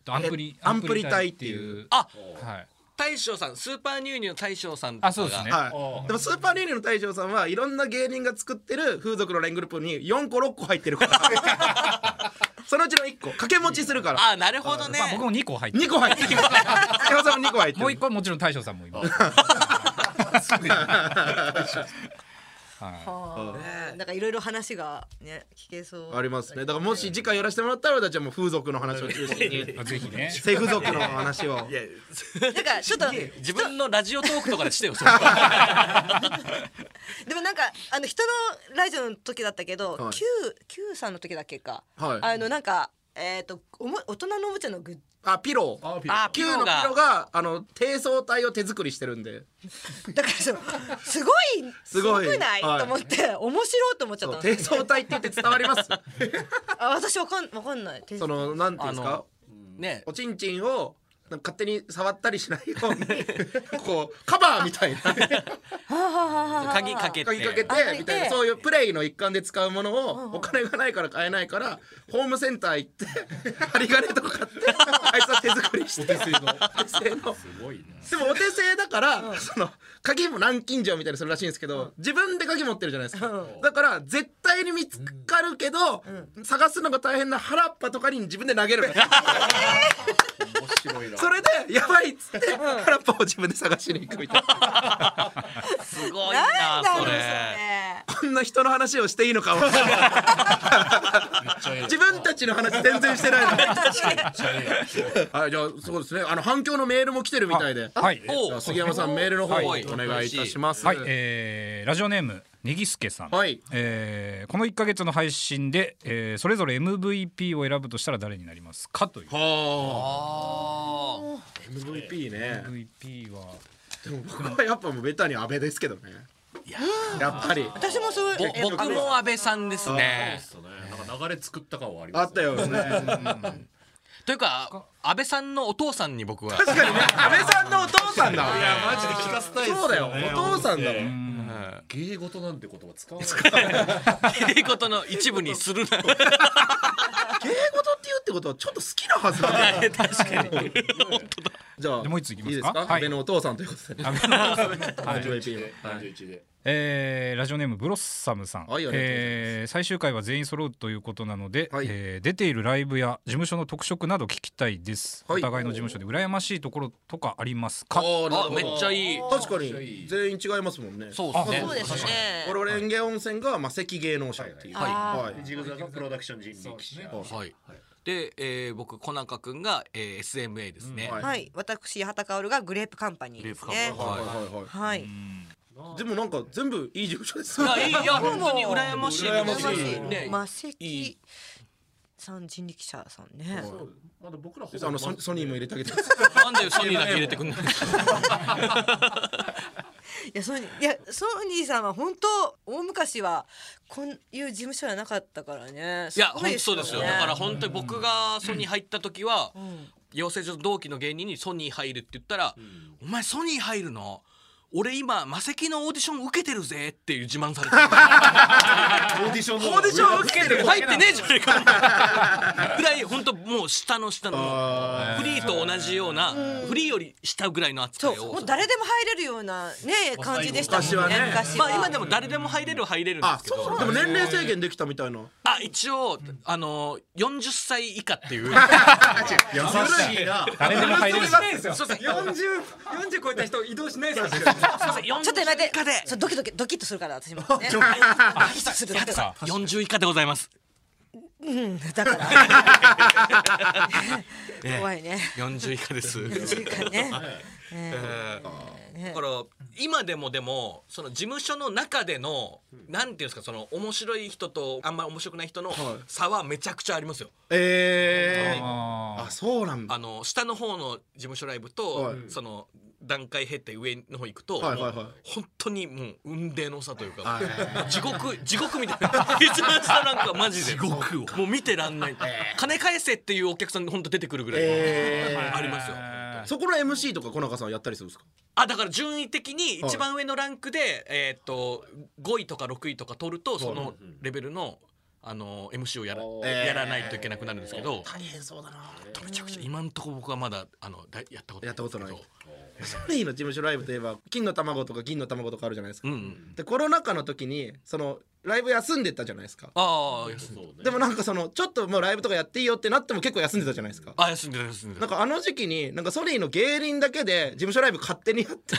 S1: アンプリ
S6: アンプリ隊っていう。
S8: あ
S1: はい。
S8: 大将さんスーパーニューニューの大将さんとかが。
S7: あそうですね。
S6: はい、でもスーパーニューニューの大将さんはいろんな芸人が作ってる風俗の LINE グループに4個6個入ってるから (laughs) そのうちの1個掛け持ちするから。
S8: あなるほどね。
S7: まあ僕も2個入って
S6: 2個入ってる。山さんも2個入ってる。
S7: もう1個はもちろん大将さんもいます (laughs)
S5: うんなんかいろいろ話がね聞けそう。
S6: ありますね。だからもし次回やらせてもらったら俺たちはもう風俗の話を中心に。
S7: ぜひね。
S6: 性風俗の話を。
S5: なんかちょっと
S8: 自分のラジオトークとかでしてよ (laughs)
S5: でもなんかあの人のラジオの時だったけど、
S6: はい。
S5: Q Q さんの時だっけか、
S6: はい。
S5: あのなんかえっ、とおも大人のおもちゃのグッ
S6: あピロー。
S8: あピ
S6: Q
S8: ロ
S6: のピロ
S8: ーが。
S6: があの低層体を手作りしてるんで。
S5: だからそのすごい
S6: すごい。
S5: くない、
S6: はい。
S5: と思って面白いと思っちゃった。
S6: そう低層体って言って伝わります？(laughs)
S5: あ私わかんわかんない。
S6: そのなんていうんですか？
S8: あのね。
S6: おちんちんをなんか勝手に触ったりしないように (laughs) こうカバーみたいな。
S8: 鍵かけて。
S6: 鍵かけて
S5: あ
S6: みたいな。そういうプレイの一環で使うものをお金がないから買えないからホームセンター行って (laughs) 針金とか買ってあいつは手作りして。お手製の。でもお手製だからその鍵も南京錠みたいにするらしいんですけど自分で鍵持ってるじゃないですか。だから絶対に見つかるけど探すのが大変な原っぱとかに自分で投げるのそれでやばいっつって原っぱを自分で探しに行くみたいな。
S8: すごい
S5: なそ
S8: れ。
S5: れ。
S6: こんな人の話をしていいのか自分たちの話全然してないのはいじゃあそうですね。あの反響のメールも来てるみたいで。
S7: はい。
S6: 杉山さんメールの方をお願いいたします。
S7: はい、えーラジオネームねぎすけさん、
S6: はい。
S7: えーこの1か月の配信で、えーそれぞれ MVP を選ぶとしたら誰になりますかという。
S6: はあ。
S8: あ
S6: MVP ね。
S7: MVP は。
S6: でも僕はやっぱもうベタに安倍ですけどね。やっぱり。
S5: 私もそう
S8: 僕も安倍さんですね。
S9: そうね。なんか流れ作った感はあります
S6: あったよね。
S8: というか安倍さんのお父さんに僕は。
S6: 確かにね。安倍さんのお父さんだわ。
S9: いやマジで聞かせたいっすよね。
S6: そうだよ。お父さんだわ
S9: 芸事なんて言葉使わない。(laughs)
S8: 芸事の一部にするな。
S6: 芸事って言うってことはちょっと好きなはずだね。(laughs)
S8: 確かに。
S6: じゃあ
S7: でもう一ついきますか？
S6: いいですか？
S7: はい。
S6: 安倍のお父さんということで。ね。
S7: 安倍の
S6: はい。MVP の
S9: 31で
S7: えーラジオネームブロッサムさん、
S6: はい
S7: えー最終回は全員揃うということなので、
S6: はい。
S7: えー出ているライブや事務所の特色など聞きたいです、
S6: はい。
S7: お互いの事務所で羨ましいところとかありますか？
S8: あめっちゃいい。
S6: 確かに全員違いますもんね。
S8: そうですね。
S5: そう。ですね。
S6: オロレンゲ温泉がまあ赤芸能者っていう。
S8: はい。
S6: はい。
S9: ジグザグプロダクション人力車
S8: はい。で、えー、僕コナカ君が、えー、SMA ですね、
S6: はい。
S5: はい。私畑薫がグレープカンパニーですね。
S8: グレープカンパニ
S6: はいはいは
S5: はい。
S6: いでもなんか全部いい事務所です
S8: いやいや本当に羨ましい。
S6: 羨ましい。
S8: ですね。
S5: まあ関
S8: いい
S5: さん人力車さんね。
S9: まだ僕ら
S6: あのソソニーも入れてあげて。
S8: なんでソニーだけ入れてくんないんですか
S5: いやソニーいやソニーさんは本当大昔はこういう事務所はなかったからね。
S8: いや
S5: ご
S8: 本当そうですよ。
S5: ね
S8: だから本当に僕がソニー入った時は、
S5: ん。
S8: 養成所の同期の芸人にソニー入るって言ったら「お前ソニー入るの？俺今マセキのオーディション受けてるぜ」っていう自慢されて
S9: オーディションの。
S6: オーディション受けてる。(laughs)
S8: 入ってねえじゃねえか。ぐらい本当もう下の下のフリーと同じようなフリーより下ぐらいの扱いを
S5: そうもう誰でも入れるようなね感じでしたもんね
S6: 昔は。
S8: まあ今でも誰でも入れる入れるんで
S6: あ
S8: すけど。
S6: そうでも年齢制限できたみたいな。
S8: あ一応あの40歳以下っていう。(laughs)
S9: 優しいな。(laughs)
S7: 誰でも入れる。
S8: そうです
S3: 四十四十超えた人移動しないですよ。
S8: すいません
S5: ちょっと待って。
S8: 40以下で。
S5: そうドキドキドキッとするから私も。(laughs) ね。ドキッとす。るだから
S8: 40以下でございます。
S5: うんだから。(laughs) 怖いね。
S8: 40以下です。
S5: 40以下ね。(laughs)
S8: えーだから今でもでもその事務所の中でのなんていうんですかその面白い人とあんまり面白くない人の差はめちゃくちゃありますよ。
S6: えー。
S7: あ
S6: あそうなんだ。
S8: あの下の方の事務所ライブと、
S6: はい。
S8: その段階経って上の方行くと、
S6: はいはいはい。
S8: 本当にもう運命の差というか、
S6: はい
S8: 地獄地獄みたいな一番下なんかマジで。もう見てらんない、金返せっていうお客さん本当出てくるぐらい、
S6: えー。
S8: ありますよ。
S6: そこの MC とか小中さんやったりするんですか？
S8: あだから順位的に一番上のランクで、えーっと5位とか6位とか取るとそのレベルのあの MC をやら,、
S6: えー。
S8: やらないといけなくなるんですけど、
S6: 大変そうだな。
S8: めちゃくちゃ今のところ僕はまだあのだやったこと
S6: やったことないソニーの事務所ライブといえば金の卵とか銀の卵とかあるじゃないですか、
S8: けどうん。
S6: でコロナ禍の時にそのライブ休んでたじゃないですか。
S8: ああ休んで
S6: でもなんかそのちょっともうライブとかやっていいよってなっても結構休んでたじゃないですか。
S8: あ休んでた休んでた。
S6: なんかあの時期になんかソニーの芸人だけで事務所ライブ勝手にやって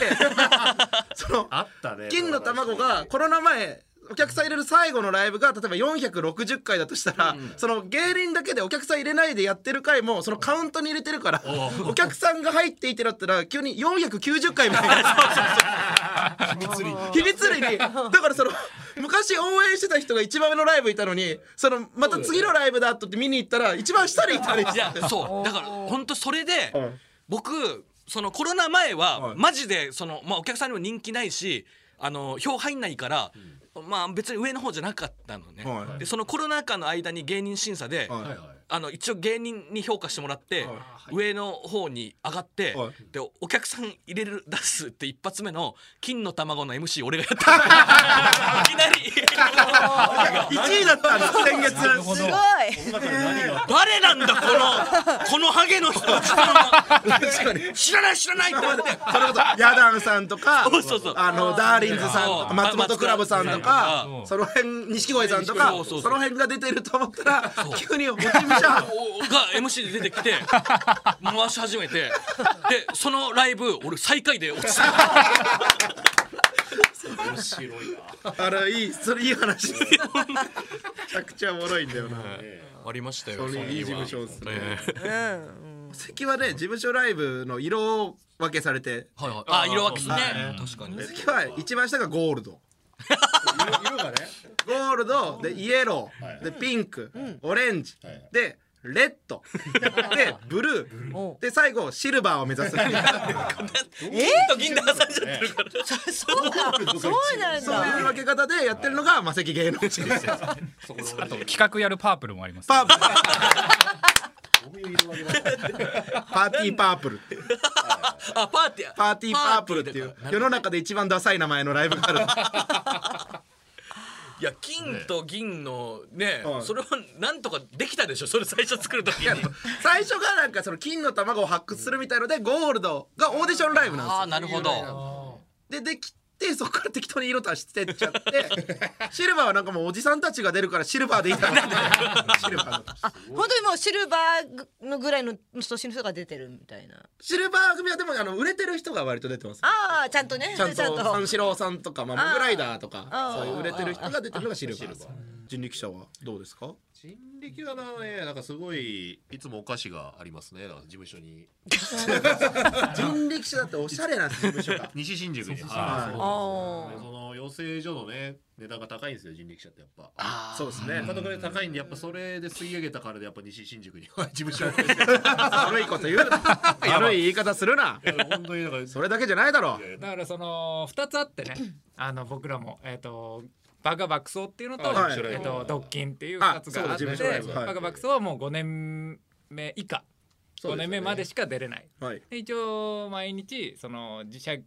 S6: (laughs) その
S9: あったね
S6: 金の卵がコロナ前お客さん入れる最後のライブが例えば460回だとしたら、その芸人だけでお客さん入れないでやってる回もそのカウントに入れてるからお客さんが入っていてなったら急に490回みたいな秘密裏秘密裏に。だからその昔応援してた人が一番上のライブいたのにそのまた次のライブだとって見に行ったら一番下にいたりして。
S8: そう。だから本当それで、
S6: はい
S8: 僕そのコロナ前は、
S6: はい。
S8: マジでその、まあ、お客さんにも人気ないしあの票入んないから、まあ別に上の方じゃなかったのね、
S6: はい。
S8: でそのコロナ禍の間に芸人審査で、
S6: はい
S8: あの一応芸人に評価してもらって、上の方に上がって、
S6: はい。
S8: でお客さん入れる出すって一発目の金の卵の MC 俺がやった。(laughs) いきなり。(laughs)
S6: 1位だったんです先月。
S5: すごい。
S8: 誰なんだこのこのハゲの人。
S6: 確かに。
S8: 知らない知らないって思って。
S6: それこそヤダンさんとか
S8: そうそうそう。
S6: あのダーリンズさん
S8: そう。
S6: 松本クラブさんとか
S8: 松
S6: その辺錦鯉さんとか
S8: そうそうそう。
S6: その辺が出てると思ったら急に落ち (laughs)
S8: が MC で出てきて回し始めてでそのライブ俺最下位で落ちた。
S9: 面白いな。
S6: あれいい。それいい話。ですめちゃくちゃおもろいんだよな。
S8: ありましたよ
S6: それいい事務
S8: 所
S6: 所ですね。
S8: え
S6: 関はね事務所ライブの色分けされて。
S8: えはいはい。あ色分けですね。確かに。
S6: 関は一番下がゴールド
S9: 色がね。
S6: ゴールドでイエロー。でピンク。オレンジ。でレッド。でブルー。で最後シルバーを目指す。(laughs)
S8: 金と銀で挟んじゃってるから。(laughs)
S5: そうなんそうなん
S6: そういう
S5: だ
S6: 分け方でやってるのがマセキ芸能人ですよ。
S7: あと企画やるパープルもあります。
S6: パープルパーティーパープルっていう。
S8: あパーティー。
S6: パーティーパープルっていう。世の中で一番ダサい名前のライブがある。(laughs)
S8: いや金と銀のね、
S6: はい。
S8: それはなんとかできたでしょ。それ最初作る時に。
S6: 最初がなんかその金の卵を発掘するみたいのでゴールドがオーディションライブなんですよ。
S8: ああなるほど。
S6: でできてそこから適当に色足してっちゃって (laughs) シルバーはなんかもうおじさんたちが出るからシルバーでいいだろうって。(laughs) シルバーの。
S5: 本当にもうシルバーのぐらいの年の人が出てるみたいな。
S6: シルバー組はでもあの売れてる人が割と出てます。
S5: ああちゃんとね。
S6: ちゃんと三四郎さんとか、まあ、モグライダーとかそういう売れてる人が出てるのがシルバー。です人力車はどうですか？
S9: 人力はねなんかすごいいつもお菓子がありますね。だから事務所に。(laughs)
S6: 人力車だっておしゃれな事務所が (laughs)
S9: 西新宿に。はい。
S5: あ
S9: そうその養成所のね値段が高いんですよ人力車ってやっぱ。
S6: そうですね。
S9: 他ので高いんでやっぱそれで吸い上げたからでやっぱ西新宿に。事務所を
S6: 悪いこと言うな。(laughs) 悪い言い方するな。
S9: 本当にだから。
S6: それだけじゃないだろ。
S7: だからその2つあってね。あの僕らもえっ、とバカ爆走っていうのと,、
S6: はい。
S7: えっとドッキンっていう
S6: あ
S7: 2つがあって
S6: はい。
S7: バカ爆走はもう5年目以下、5
S6: ね。
S7: 年目までしか出れない。
S6: はい。
S7: で一応毎日その自社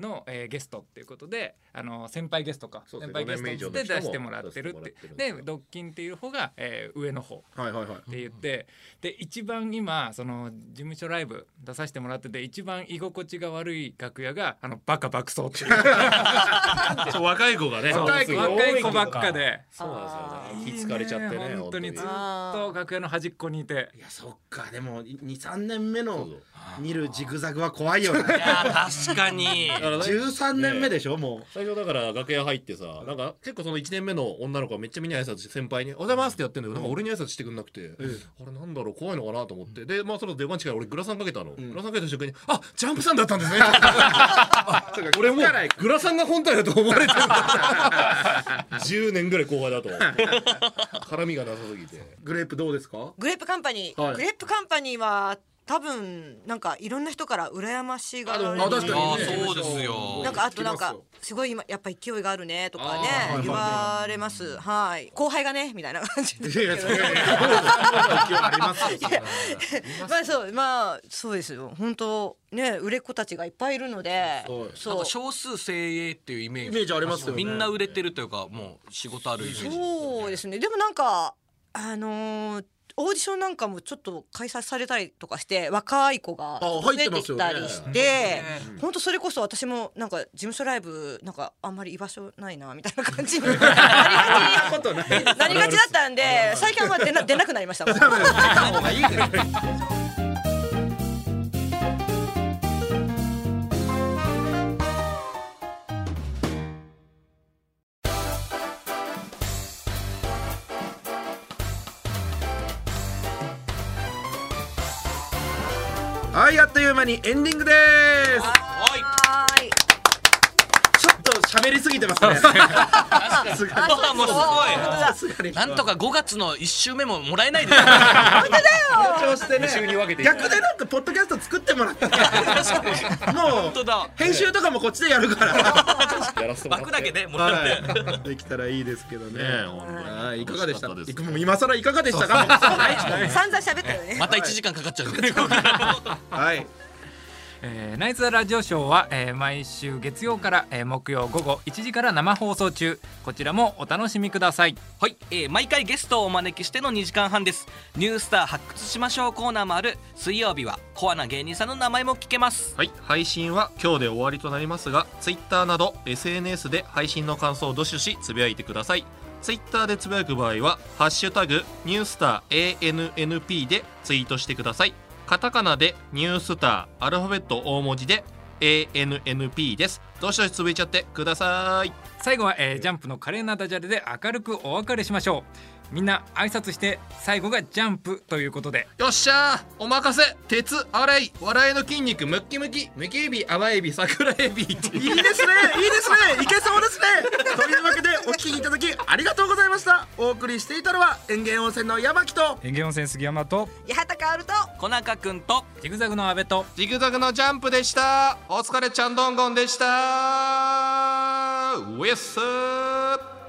S7: の、えーゲストっていうことであの先輩ゲストか。先輩ゲストとして出してもらってるって。
S9: で
S7: ドッキンっていう方が、えー上の方。
S6: はいはいはい。
S7: って言って。で一番今その事務所ライブ出させてもらってて一番居心地が悪い楽屋があのバカ爆走っていう。(laughs)
S9: そう若い子がね。
S7: 若い子ばっかで。
S9: そうなんですよ。ね気疲れちゃってね
S7: 本当に。ずっ
S5: あ
S7: と楽屋の端っこにいて。
S6: いやそっか。でも23年目の見るジグザグは怖いよね。
S8: いや確かに。
S9: だ (laughs) からね。
S6: 13年目でしょも
S9: 最初だから楽屋入ってさなんか結構その1年目の女の子がめっちゃみんなに挨拶して先輩に「おはようございます」ってやってんだけどなんか俺に挨拶してくんなくて、あれなんだろう怖いのかなと思って。でまあその出番近い俺グラサンかけたの、グラサンかけた瞬間に「あジャンプさんだったんですね」(laughs) あ俺もうグラサンが本体だと思われてる。(laughs) 10年ぐらい後輩だと。(laughs) 絡みがなさすぎて。
S6: う。グレープどうですか？
S5: グレープカンパニー、
S6: はい。
S5: グレープカンパニーは多分なんかいろんな人から羨ましがられる。
S6: あ確かに
S8: ああそうですよ。
S5: なんかあとなんか
S6: す
S5: ごい今やっぱ勢いがあるねとかね言われます。はい。後輩がねみたいな感じ。で
S6: ますよ
S5: まあそうまあそうですよ。本当ね売れっ子たちがいっぱいいるので。
S6: そう
S8: 少数精鋭っていうイメージ。
S6: イメージありますよね。
S8: みんな売れてるというかもう仕事あるイメージ
S5: そそうですね。でもなんかあのーオーディションなんかもちょっと開催されたりとかして若い子が
S6: あ入って
S5: きたりして本当それこそ私もなんか事務所ライブなんかあんまり居場所ないなみたいな感じに。(laughs) なりがちだったんで最近はまあ出な出なくなりました。もん
S6: 間にエンディングです。
S5: はーい。
S6: ちょっと喋りすぎてますね。すがに。
S8: あもう。すごいなんとか5月の1週目ももらえないです。か
S6: 緊張してね。
S9: 週に分けて。
S6: 逆でなんかポッドキャスト作ってもらって。も
S8: 本当だ。
S6: う編集とかもこっちでやるから。
S8: 枠だけでもらって。
S6: はい。できたらいいですけどね。い。いかがでした？
S9: か
S6: 今更いかがでしたか？
S5: 散々喋ったよね。
S8: また1時間かかっちゃう。
S6: はい
S7: えーナイツ・ザ・ラジオショーは、えー毎週月曜から、えー木曜午後1時から生放送中。こちらもお楽しみください。
S8: はい、えー毎回ゲストをお招きしての2時間半です。ニュースター発掘しましょうコーナーもある。水曜日はコアな芸人さんの名前も聞けます。
S9: はい。配信は今日で終わりとなりますが Twitter など SNS で配信の感想をどしどしつぶやいてください。Twitter でつぶやく場合は「ハッシュタグニュースター ANNP」でツイートしてくださいカタカナでニュースターアルファベット大文字で ANNP です。どしどしつぶいちゃってください。
S7: 最後は、えージャンプの華麗なダジャレで明るくお別れしましょう。みんな挨拶して最後がジャンプということで。
S9: よっしゃーお任せ。鉄洗い笑いの筋肉ムッキムキムキエビ甘エビ桜エビ。
S6: いいですねいいですねいけそうですね。というわけでお聞きいただきありがとうございました。お送りしていたのは園芸温泉の山木と
S7: 園芸温泉杉山と
S5: 八幡薫と
S8: 小中くんと
S7: ジグザグの阿部と
S9: ジグザグのジャンプでした。お疲れちゃんどんごんでした。ウエッスー